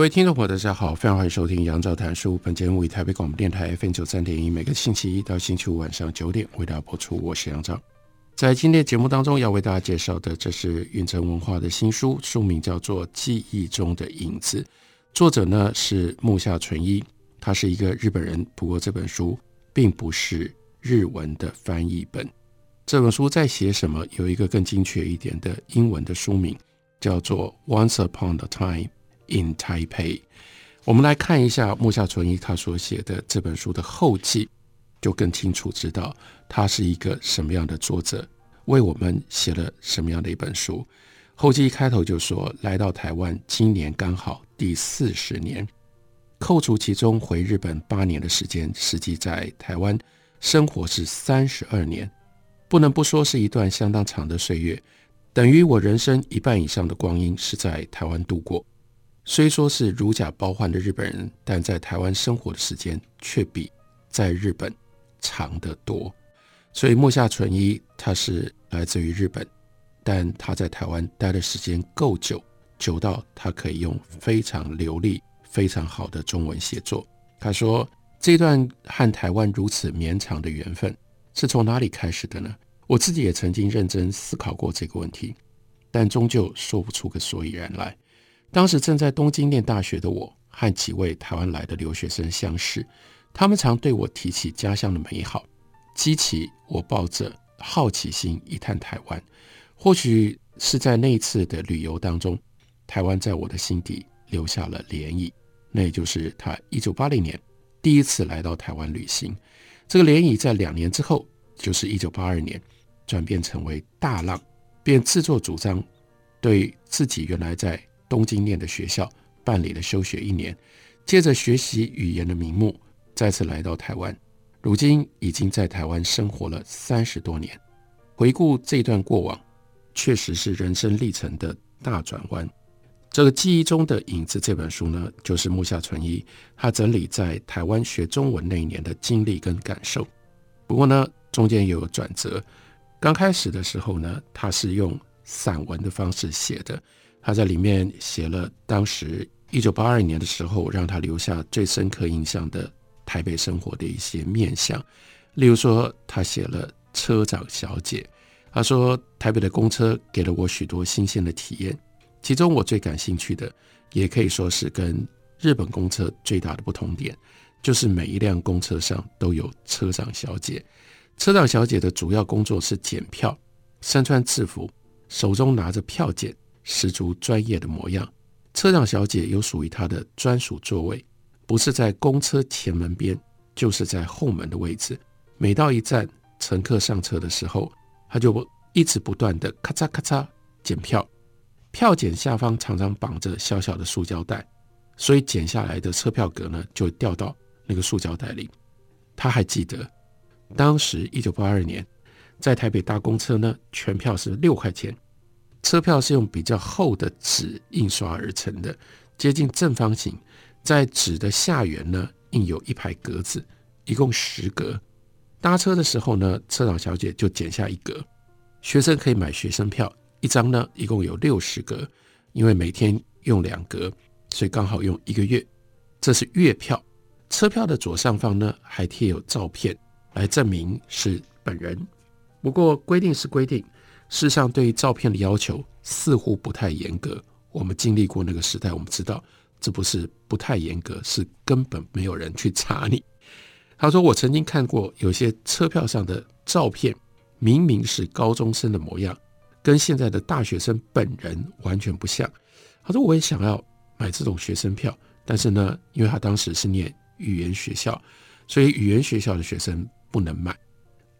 各位听众朋友，大家好，非常欢迎收听《杨照谈书》。本节目以台北广播电台 FM 九三点一，每个星期一到星期五晚上九点为大家播出。我是杨照。在今天节目当中，要为大家介绍的，这是云城文化的新书，书名叫做《记忆中的影子》，作者呢是木下纯一，他是一个日本人。不过这本书并不是日文的翻译本。这本书在写什么？有一个更精确一点的英文的书名，叫做《Once Upon a Time》。In Taipei，我们来看一下木下纯一他所写的这本书的后记，就更清楚知道他是一个什么样的作者，为我们写了什么样的一本书。后记一开头就说，来到台湾，今年刚好第四十年，扣除其中回日本八年的时间，实际在台湾生活是三十二年，不能不说是一段相当长的岁月，等于我人生一半以上的光阴是在台湾度过。虽说是如假包换的日本人，但在台湾生活的时间却比在日本长得多。所以木下纯一他是来自于日本，但他在台湾待的时间够久，久到他可以用非常流利、非常好的中文写作。他说：“这段和台湾如此绵长的缘分是从哪里开始的呢？我自己也曾经认真思考过这个问题，但终究说不出个所以然来。”当时正在东京念大学的我，和几位台湾来的留学生相识，他们常对我提起家乡的美好，激起我抱着好奇心一探台湾。或许是在那一次的旅游当中，台湾在我的心底留下了涟漪。那也就是他一九八零年第一次来到台湾旅行。这个涟漪在两年之后，就是一九八二年，转变成为大浪，便自作主张对自己原来在东京念的学校办理了休学一年，借着学习语言的名目，再次来到台湾。如今已经在台湾生活了三十多年。回顾这段过往，确实是人生历程的大转弯。这个记忆中的影子这本书呢，就是木下纯一他整理在台湾学中文那一年的经历跟感受。不过呢，中间也有转折。刚开始的时候呢，他是用散文的方式写的。他在里面写了当时一九八二年的时候，让他留下最深刻印象的台北生活的一些面相。例如说，他写了车长小姐，他说台北的公车给了我许多新鲜的体验，其中我最感兴趣的，也可以说是跟日本公车最大的不同点，就是每一辆公车上都有车长小姐。车长小姐的主要工作是检票，身穿制服，手中拿着票件。十足专业的模样，车长小姐有属于她的专属座位，不是在公车前门边，就是在后门的位置。每到一站，乘客上车的时候，她就一直不断的咔嚓咔嚓检票，票检下方常常绑着小小的塑胶袋，所以剪下来的车票格呢，就掉到那个塑胶袋里。她还记得，当时一九八二年，在台北搭公车呢，全票是六块钱。车票是用比较厚的纸印刷而成的，接近正方形。在纸的下缘呢，印有一排格子，一共十格。搭车的时候呢，车长小姐就剪下一格。学生可以买学生票，一张呢一共有六十格，因为每天用两格，所以刚好用一个月。这是月票。车票的左上方呢还贴有照片，来证明是本人。不过规定是规定。事实上，对于照片的要求似乎不太严格。我们经历过那个时代，我们知道这不是不太严格，是根本没有人去查你。他说：“我曾经看过有些车票上的照片，明明是高中生的模样，跟现在的大学生本人完全不像。”他说：“我也想要买这种学生票，但是呢，因为他当时是念语言学校，所以语言学校的学生不能买。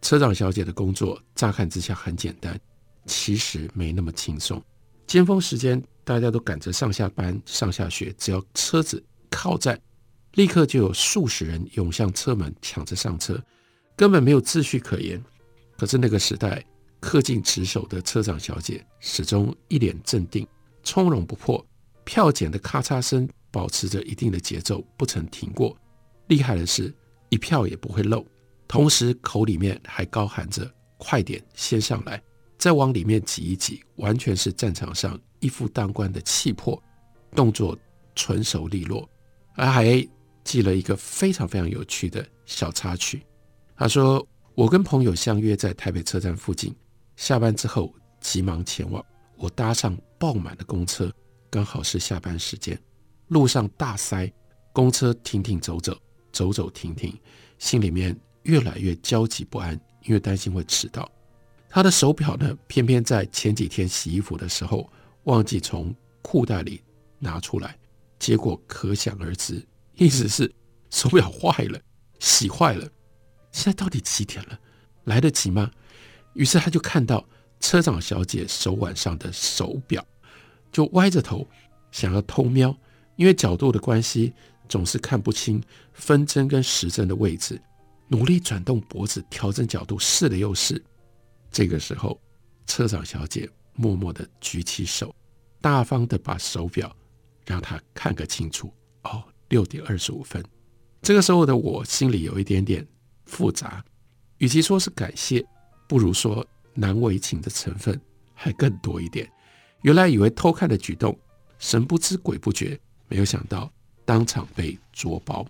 车长小姐的工作乍看之下很简单。”其实没那么轻松。尖峰时间，大家都赶着上下班、上下学，只要车子靠站，立刻就有数十人涌向车门，抢着上车，根本没有秩序可言。可是那个时代，恪尽职守的车长小姐始终一脸镇定，从容不迫，票检的咔嚓声保持着一定的节奏，不曾停过。厉害的是，一票也不会漏，同时口里面还高喊着：“快点，先上来，再往里面挤一挤。”完全是战场上一夫当关的气魄，动作纯熟利落。而还记了一个非常非常有趣的小插曲。他说：“我跟朋友相约在台北车站附近，下班之后急忙前往。我搭上爆满的公车，刚好是下班时间，路上大塞，公车停停走走，走走停停，心里面越来越焦急不安，因为担心会迟到。他的手表呢，偏偏在前几天洗衣服的时候忘记从裤袋里拿出来。”结果可想而知，意思是手表坏了，洗坏了。现在到底几点了？来得及吗？于是他就看到车长小姐手腕上的手表，就歪着头想要偷瞄，因为角度的关系，总是看不清分针跟时针的位置。努力转动脖子调整角度，试了又试。这个时候，车长小姐默默地举起手，大方地把手表。让他看个清楚哦，六点二十五分。这个时候的我心里有一点点复杂，与其说是感谢，不如说难为情的成分还更多一点。原来以为偷看的举动，神不知鬼不觉，没有想到当场被捉包。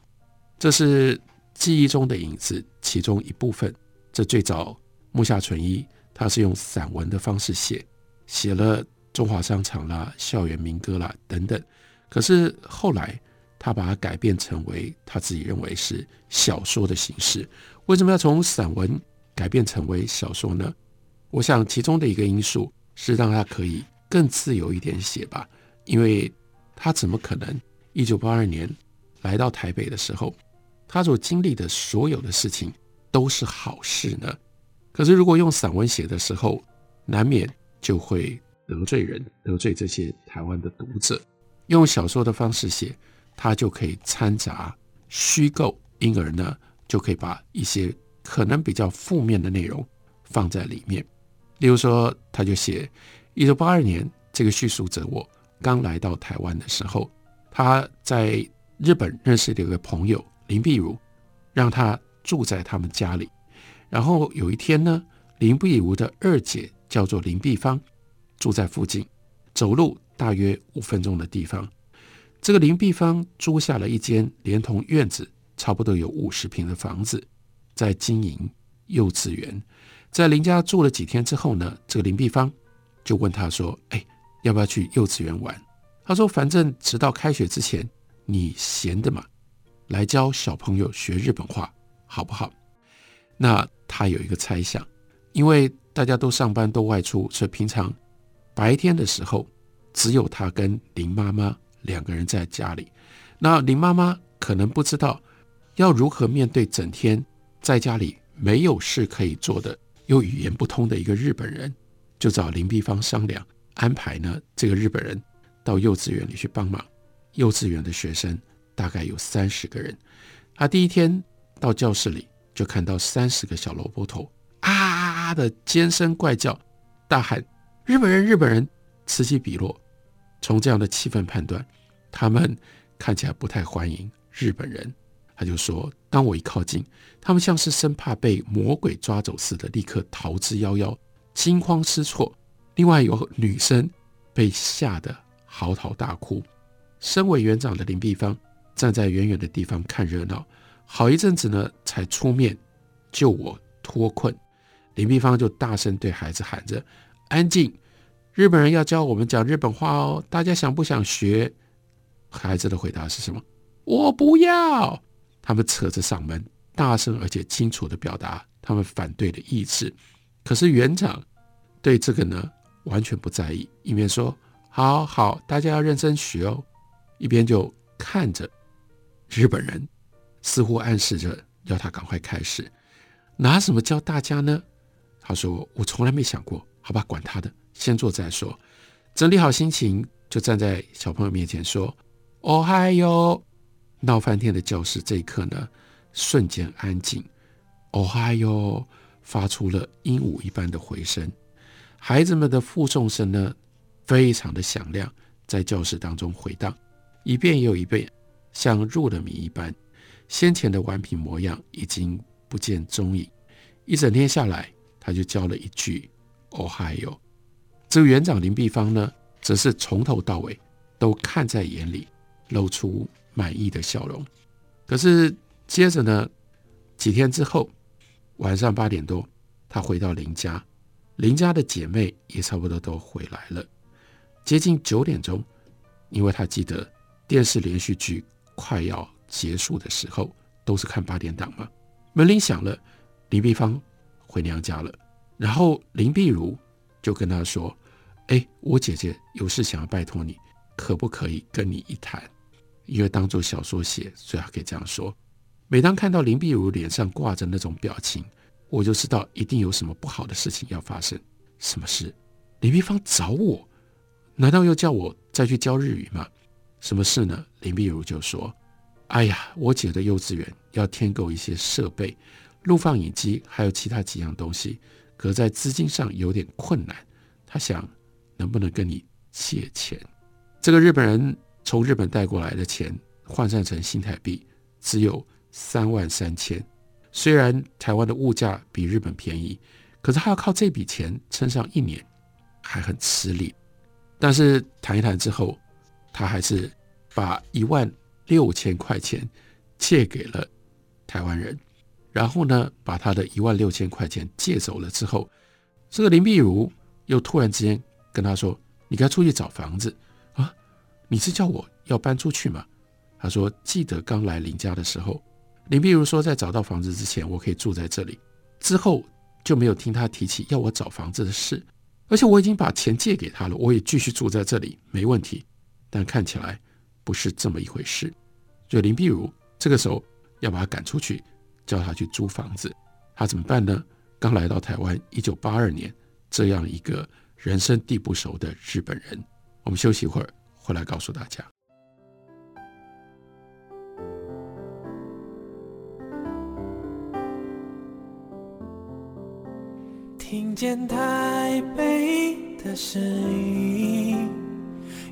这是记忆中的影子，其中一部分。这最早木下纯一，他是用散文的方式写，写了中华商场啦、校园民歌啦等等。可是后来，他把它改变成为他自己认为是小说的形式。为什么要从散文改变成为小说呢？我想其中的一个因素是让他可以更自由一点写吧。因为他怎么可能一九八二年来到台北的时候，他所经历的所有的事情都是好事呢？可是如果用散文写的时候，难免就会得罪人，得罪这些台湾的读者。用小说的方式写，它就可以掺杂虚构，因而呢，就可以把一些可能比较负面的内容放在里面。例如说，他就写一九八二年，这个叙述者我刚来到台湾的时候，他在日本认识的一个朋友林碧如，让他住在他们家里。然后有一天呢，林碧如的二姐叫做林碧芳，住在附近，走路。大约五分钟的地方，这个林碧芳租下了一间连同院子差不多有五十平的房子，在经营幼稚园。在林家住了几天之后呢，这个林碧芳就问他说：“哎，要不要去幼稚园玩？”他说：“反正直到开学之前，你闲的嘛，来教小朋友学日本话，好不好？”那他有一个猜想，因为大家都上班都外出，所以平常白天的时候。只有他跟林妈妈两个人在家里，那林妈妈可能不知道要如何面对整天在家里没有事可以做的又语言不通的一个日本人，就找林碧芳商量安排呢，这个日本人到幼稚园里去帮忙。幼稚园的学生大概有三十个人，他第一天到教室里就看到三十个小萝卜头啊啊啊的尖声怪叫，大喊日本人日本人。此起彼落，从这样的气氛判断，他们看起来不太欢迎日本人。他就说：“当我一靠近，他们像是生怕被魔鬼抓走似的，立刻逃之夭夭，惊慌失措。另外有女生被吓得嚎啕大哭。身为园长的林碧芳站在远远的地方看热闹，好一阵子呢，才出面救我脱困。林碧芳就大声对孩子喊着：‘安静！’”日本人要教我们讲日本话哦，大家想不想学？孩子的回答是什么？我不要。他们扯着嗓门，大声而且清楚地表达他们反对的意志。可是园长对这个呢完全不在意，一边说：“好好，大家要认真学哦。”一边就看着日本人，似乎暗示着要他赶快开始。拿什么教大家呢？他说：“我从来没想过。”好吧，管他的。先做再说。整理好心情，就站在小朋友面前说：“哦嗨哟！”闹翻天的教室这一刻呢，瞬间安静。哦嗨哟！发出了鹦鹉一般的回声，孩子们的复诵声呢，非常的响亮，在教室当中回荡，一遍又一遍，像入了迷一般。先前的顽皮模样已经不见踪影。一整天下来，他就教了一句“哦嗨哟”。这个园长林碧芳呢，则是从头到尾都看在眼里，露出满意的笑容。可是接着呢，几天之后。晚上八点多，他回到林家，林家的姐妹也差不多都回来了。接近九点钟，因为他记得电视连续剧快要结束的时候，都是看八点档嘛。门铃响了，林碧芳回娘家了。然后林碧如就跟他说：“哎，我姐姐有事想要拜托你，可不可以跟你一谈？因为当做小说写，所以可以这样说。”每当看到林碧如脸上挂着那种表情，我就知道一定有什么不好的事情要发生。什么事？林碧芳找我？难道又叫我再去教日语吗？什么事呢？林碧如就说：“哎呀，我姐的幼稚园要添购一些设备，录放影机，还有其他几样东西，可在资金上有点困难。她想能不能跟你借钱？这个日本人从日本带过来的钱换算成新台币只有。”三万三千，虽然台湾的物价比日本便宜，可是他要靠这笔钱撑上一年，还很吃力。但是谈一谈之后，他还是把一万六千块钱借给了台湾人，然后呢，把他的一万六千块钱借走了之后，这个林碧如又突然之间跟他说：“你该出去找房子啊？你是叫我要搬出去吗？”他说：“记得刚来林家的时候。”林碧如说，在找到房子之前，我可以住在这里。之后就没有听他提起要我找房子的事，而且我已经把钱借给他了，我也继续住在这里，没问题。但看起来不是这么一回事。所以林碧如这个时候要把他赶出去，叫他去租房子，他怎么办呢？刚来到台湾，一九八二年，这样一个人生地不熟的日本人。我们休息一会儿，回来告诉大家。听见台北的声音，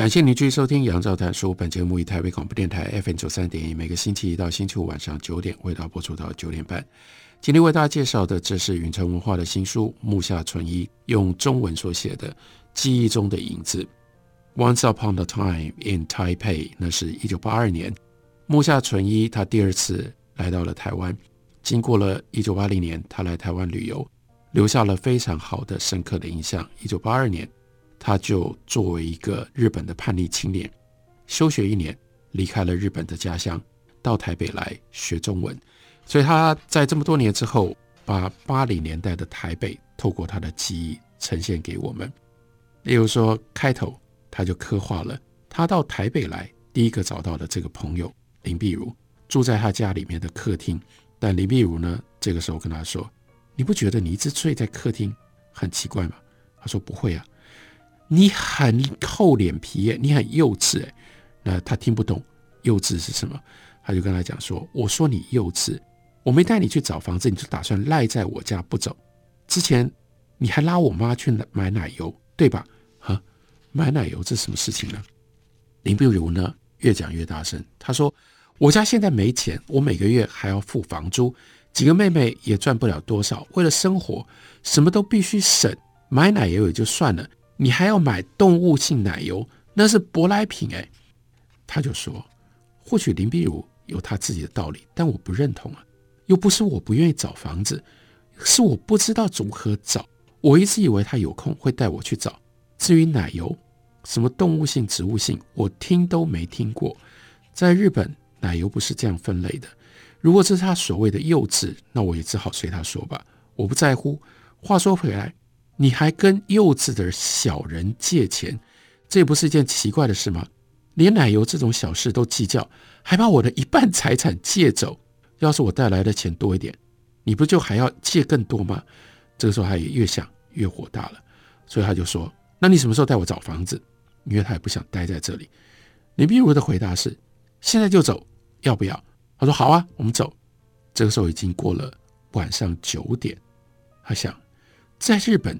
感谢您继续收听《杨照谈书》。本节目以台北广播电台 FM 九三点一，每个星期一到星期五晚上九点，为大家播出到九点半。今天为大家介绍的，这是云城文化的新书，木下纯一用中文所写的《记忆中的影子》。Once upon a time in Taipei，那是一九八二年，木下纯一他第二次来到了台湾。经过了一九八零年，他来台湾旅游，留下了非常好的、深刻的印象。一九八二年。他就作为一个日本的叛逆青年，休学一年，离开了日本的家乡，到台北来学中文。所以他在这么多年之后，把八零年代的台北透过他的记忆呈现给我们。例如说，开头他就刻画了他到台北来第一个找到的这个朋友林碧如，住在他家里面的客厅。但林碧如呢，这个时候跟他说：“你不觉得你一直睡在客厅很奇怪吗？”他说：“不会啊。”你很厚脸皮耶，你很幼稚哎。那他听不懂幼稚是什么，他就跟他讲说：“我说你幼稚，我没带你去找房子，你就打算赖在我家不走。之前你还拉我妈去买奶油，对吧？哈，买奶油这什么事情呢？”林碧如呢越讲越大声，他说：“我家现在没钱，我每个月还要付房租，几个妹妹也赚不了多少，为了生活什么都必须省，买奶油也就算了。”你还要买动物性奶油，那是舶来品哎。他就说，或许林碧如有他自己的道理，但我不认同啊。又不是我不愿意找房子，是我不知道如何找。我一直以为他有空会带我去找。至于奶油，什么动物性、植物性，我听都没听过。在日本，奶油不是这样分类的。如果这是他所谓的幼稚，那我也只好随他说吧，我不在乎。话说回来，你还跟幼稚的小人借钱，这不是一件奇怪的事吗？连奶油这种小事都计较，还把我的一半财产借走。要是我带来的钱多一点，你不就还要借更多吗？这个时候他也越想越火大了，所以他就说：“那你什么时候带我找房子？”因为他也不想待在这里。林碧如的回答是：“现在就走，要不要？”他说：“好啊，我们走。”这个时候已经过了晚上九点。他想，在日本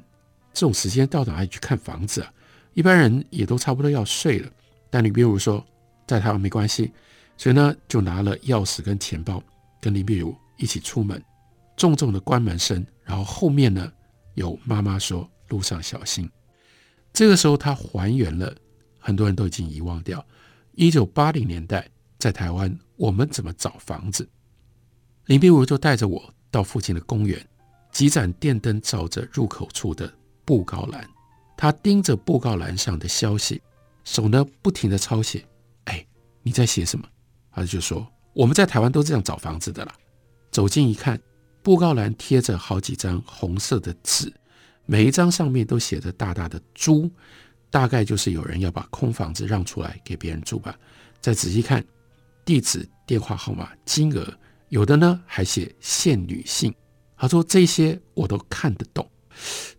这种时间到哪里去看房子啊？一般人也都差不多要睡了。但林碧如说，在台湾没关系，所以呢，就拿了钥匙跟钱包，跟林碧如一起出门，重重的关门声，然后后面呢，有妈妈说：“路上小心。”这个时候，他还原了很多人都已经遗忘掉一九八零年代在台湾我们怎么找房子。林碧如就带着我到附近的公园，几盏电灯照着入口处的布告栏，他盯着布告栏上的消息，手呢不停地抄写。哎，你在写什么？他就说：“我们在台湾都这样找房子的啦。”走近一看，布告栏贴着好几张红色的纸，每一张上面都写着大大的“租”，大概就是有人要把空房子让出来给别人住吧。再仔细看，地址、电话号码、金额，有的呢还写限女性。他说这些我都看得懂，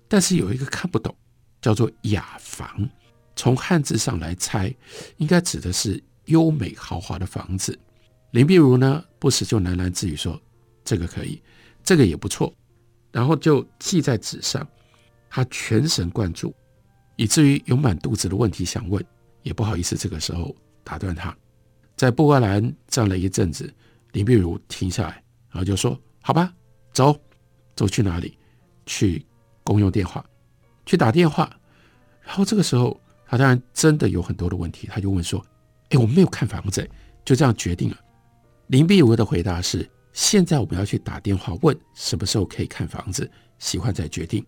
但是有一个看不懂，叫做雅房。从汉字上来猜，应该指的是优美豪华的房子。林碧如呢，不时就喃喃自语说。这个可以，这个也不错，然后就记在纸上。他全神贯注，以至于有满肚子的问题想问，也不好意思这个时候打断他。在布告栏站了一阵子，林碧如停下来，然后就说：“好吧，走，走去哪里？去公用电话，去打电话。”然后这个时候，他当然真的有很多的问题，他就问说：“哎，我没有看房子，就这样决定了。”林碧如的回答是。现在我们要去打电话问什么时候可以看房子，喜欢再决定。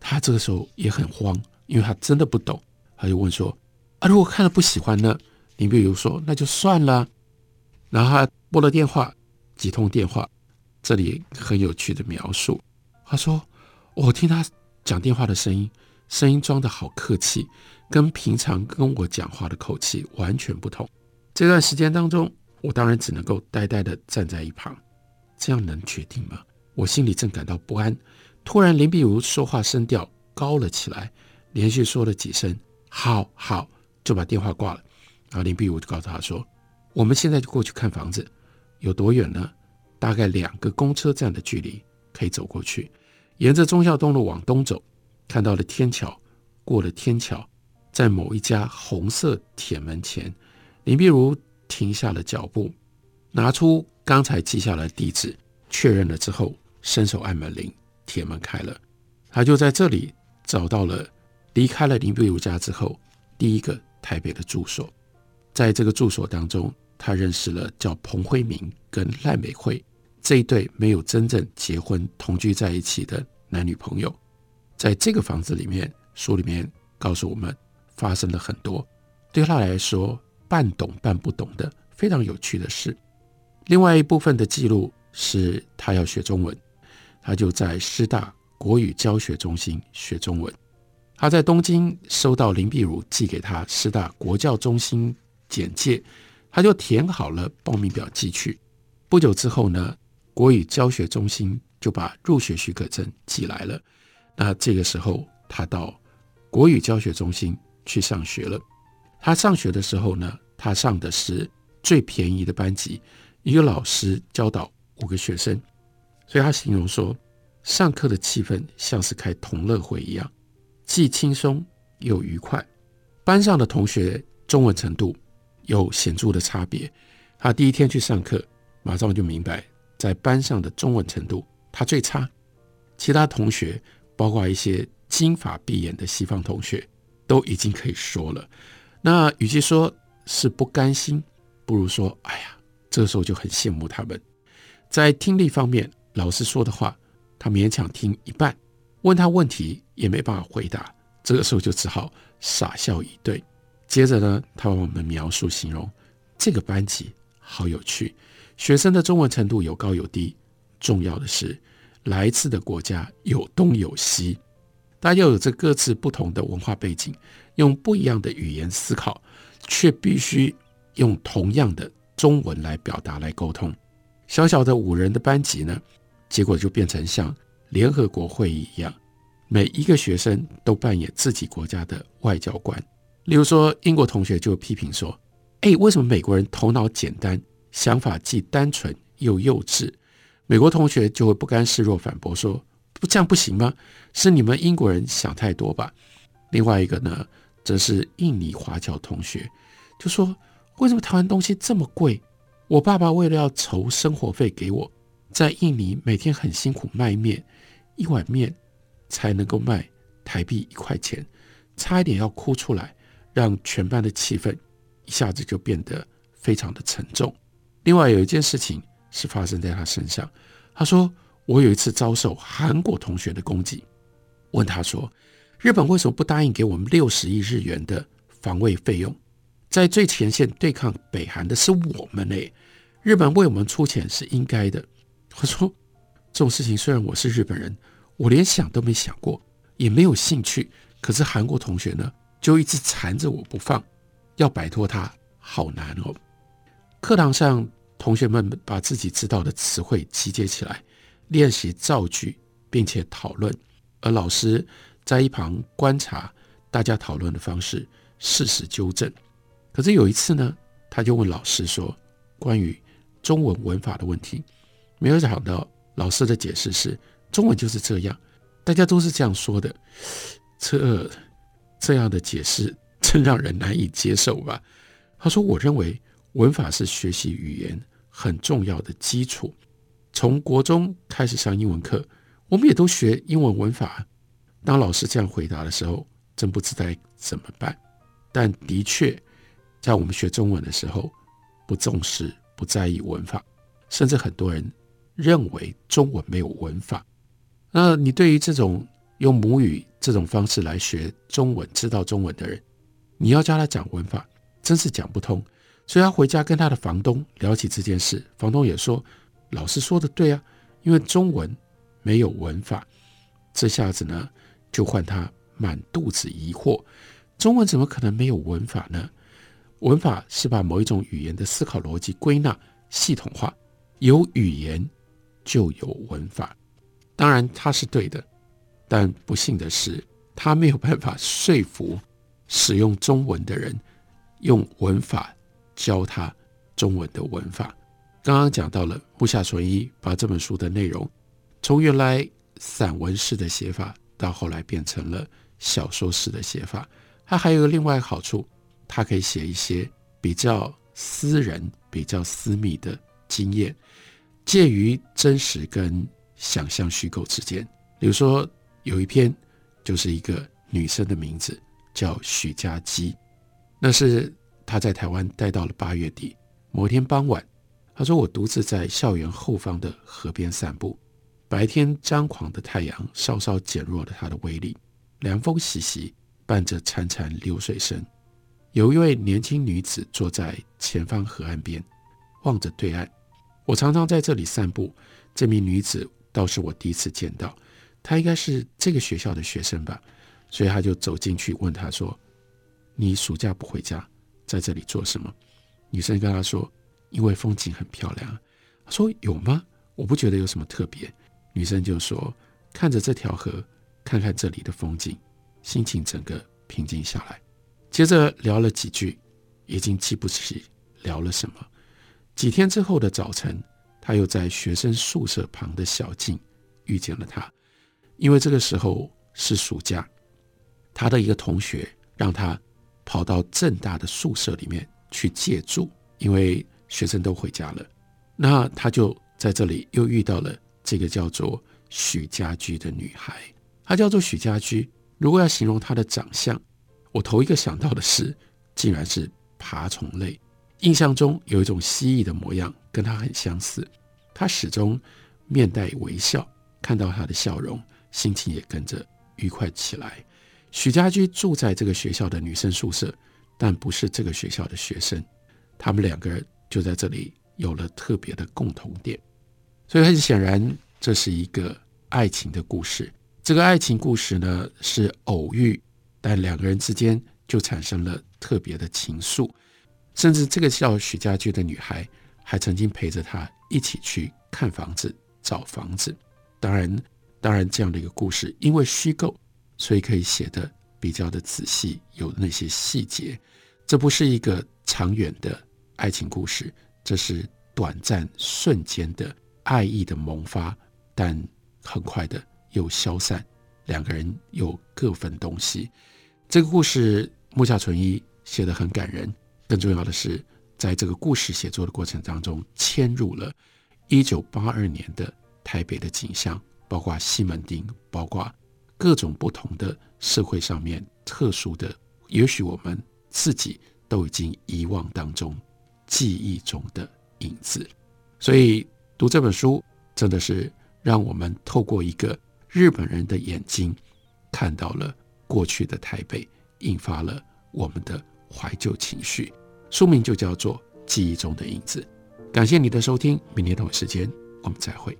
他这个时候也很慌，因为他真的不懂，他就问说：“啊，如果看了不喜欢呢？”林碧如说：“那就算了。”然后他拨了电话，几通电话，这里很有趣的描述。他说：“我听他讲电话的声音，声音装得好客气，跟平常跟我讲话的口气完全不同。这段时间当中，我当然只能够呆呆地站在一旁。”这样能决定吗？我心里正感到不安，突然林碧如说话声调高了起来，连续说了几声“好好”，就把电话挂了。然后林碧如就告诉他说：“我们现在就过去看房子，有多远呢？大概两个公车站的距离，可以走过去。沿着忠孝东路往东走，看到了天桥，过了天桥，在某一家红色铁门前，林碧如停下了脚步，拿出。”刚才记下来地址，确认了之后，伸手按门铃，铁门开了，他就在这里找到了离开了林碧如家之后第一个台北的住所。在这个住所当中，他认识了叫彭辉明跟赖美惠这一对没有真正结婚同居在一起的男女朋友。在这个房子里面，书里面告诉我们发生了很多对他来说半懂半不懂的非常有趣的事。另外一部分的记录是他要学中文，他就在师大国语教学中心学中文。他在东京收到林碧如寄给他师大国教中心简介，他就填好了报名表寄去。不久之后呢，国语教学中心就把入学许可证寄来了。那这个时候，他到国语教学中心去上学了。他上学的时候呢，他上的是最便宜的班级。一个老师教导五个学生，所以他形容说，上课的气氛像是开同乐会一样，既轻松又愉快。班上的同学中文程度有显著的差别。他第一天去上课，马上就明白，在班上的中文程度他最差，其他同学，包括一些金发碧眼的西方同学，都已经可以说了。那与其说是不甘心，不如说，哎呀。这个时候就很羡慕他们，在听力方面，老师说的话，他勉强听一半，问他问题也没办法回答，这个时候就只好傻笑以对。接着呢，他把我们描述形容这个班级好有趣，学生的中文程度有高有低，重要的是来自的国家有东有西，大家有着各自不同的文化背景，用不一样的语言思考，却必须用同样的中文来表达来沟通。小小的五人的班级呢，结果就变成像联合国会议一样，每一个学生都扮演自己国家的外交官。例如说，英国同学就批评说：“哎，为什么美国人头脑简单，想法既单纯又幼稚？”美国同学就会不甘示弱反驳说：“不这样不行吗？是你们英国人想太多吧？”另外一个呢，则是印尼华侨同学就说：“为什么台湾东西这么贵？我爸爸为了要筹生活费给我，在印尼每天很辛苦卖面，一碗面才能够卖台币一块钱，差一点要哭出来。”让全班的气氛一下子就变得非常的沉重。另外有一件事情是发生在他身上，他说：“我有一次遭受韩国同学的攻击，问他说，日本为什么不答应给我们六十亿日元的防卫费用？在最前线对抗北韩的是我们嘞，日本为我们出钱是应该的。”我说：“这种事情虽然我是日本人，我连想都没想过，也没有兴趣。可是韩国同学呢？”就一直缠着我不放，要摆脱他好难哦。课堂上，同学们把自己知道的词汇集结起来，练习造句，并且讨论。而老师在一旁观察大家讨论的方式，适时纠正。可是有一次呢，他就问老师说：“关于中文文法的问题，没有想到老师的解释是中文就是这样，大家都是这样说的。”这。这样的解释真让人难以接受吧？他说：“我认为文法是学习语言很重要的基础。从国中开始上英文课，我们也都学英文文法。当老师这样回答的时候，真不知道怎么办。但的确，在我们学中文的时候，不重视、不在意文法，甚至很多人认为中文没有文法。那你对于这种？”用母语这种方式来学中文，知道中文的人，你要教他讲文法，真是讲不通。所以他回家跟他的房东聊起这件事，房东也说：“老师说的对啊，因为中文没有文法。”这下子呢，就换他满肚子疑惑：中文怎么可能没有文法呢？文法是把某一种语言的思考逻辑归纳系统化，有语言就有文法。当然，他是对的。但不幸的是，他没有办法说服使用中文的人用文法教他中文的文法。刚刚讲到了木下纯一把这本书的内容从原来散文式的写法，到后来变成了小说式的写法。他还有另外好处，他可以写一些比较私人、比较私密的经验，介于真实跟想象虚构之间。比如说。有一篇，就是一个女生的名字叫许佳姬，那是他在台湾待到了八月底。某天傍晚，他说：“我独自在校园后方的河边散步，白天张狂的太阳稍稍减弱了它的威力，凉风习习，伴着潺潺流水声。有一位年轻女子坐在前方河岸边，望着对岸。我常常在这里散步，这名女子倒是我第一次见到。”她应该是这个学校的学生吧，所以他就走进去问她说：“你暑假不回家，在这里做什么？”女生跟他说：“因为风景很漂亮。”他说：“有吗？我不觉得有什么特别。”女生就说：“看着这条河，看看这里的风景，心情整个平静下来。”接着聊了几句，已经记不起聊了什么。几天之后的早晨，他又在学生宿舍旁的小径遇见了他。因为这个时候是暑假，他的一个同学让他跑到正大的宿舍里面去借住，因为学生都回家了。那他就在这里又遇到了这个叫做许家驹的女孩，她叫做许家驹。如果要形容她的长相，我头一个想到的是，竟然是爬虫类。印象中有一种蜥蜴的模样跟她很相似。她始终面带微笑。看到她的笑容，心情也跟着愉快起来。许家驹住在这个学校的女生宿舍，但不是这个学校的学生。他们两个人就在这里有了特别的共同点，所以很显然，这是一个爱情的故事。这个爱情故事呢，是偶遇，但两个人之间就产生了特别的情愫，甚至这个叫许家驹的女孩还曾经陪着他一起去看房子、找房子。当然，当然，这样的一个故事，因为虚构，所以可以写得比较的仔细，有那些细节。这不是一个长远的爱情故事，这是短暂瞬间的爱意的萌发，但很快的又消散。两个人又各分东西。这个故事木下纯一写得很感人，更重要的是，在这个故事写作的过程当中，嵌入了一九八二年的。台北的景象，包括西门町，包括各种不同的社会上面特殊的，也许我们自己都已经遗忘当中记忆中的影子。所以读这本书，真的是让我们透过一个日本人的眼睛，看到了过去的台北，引发了我们的怀旧情绪。书名就叫做《记忆中的影子》。感谢你的收听，明天同一时间我们再会。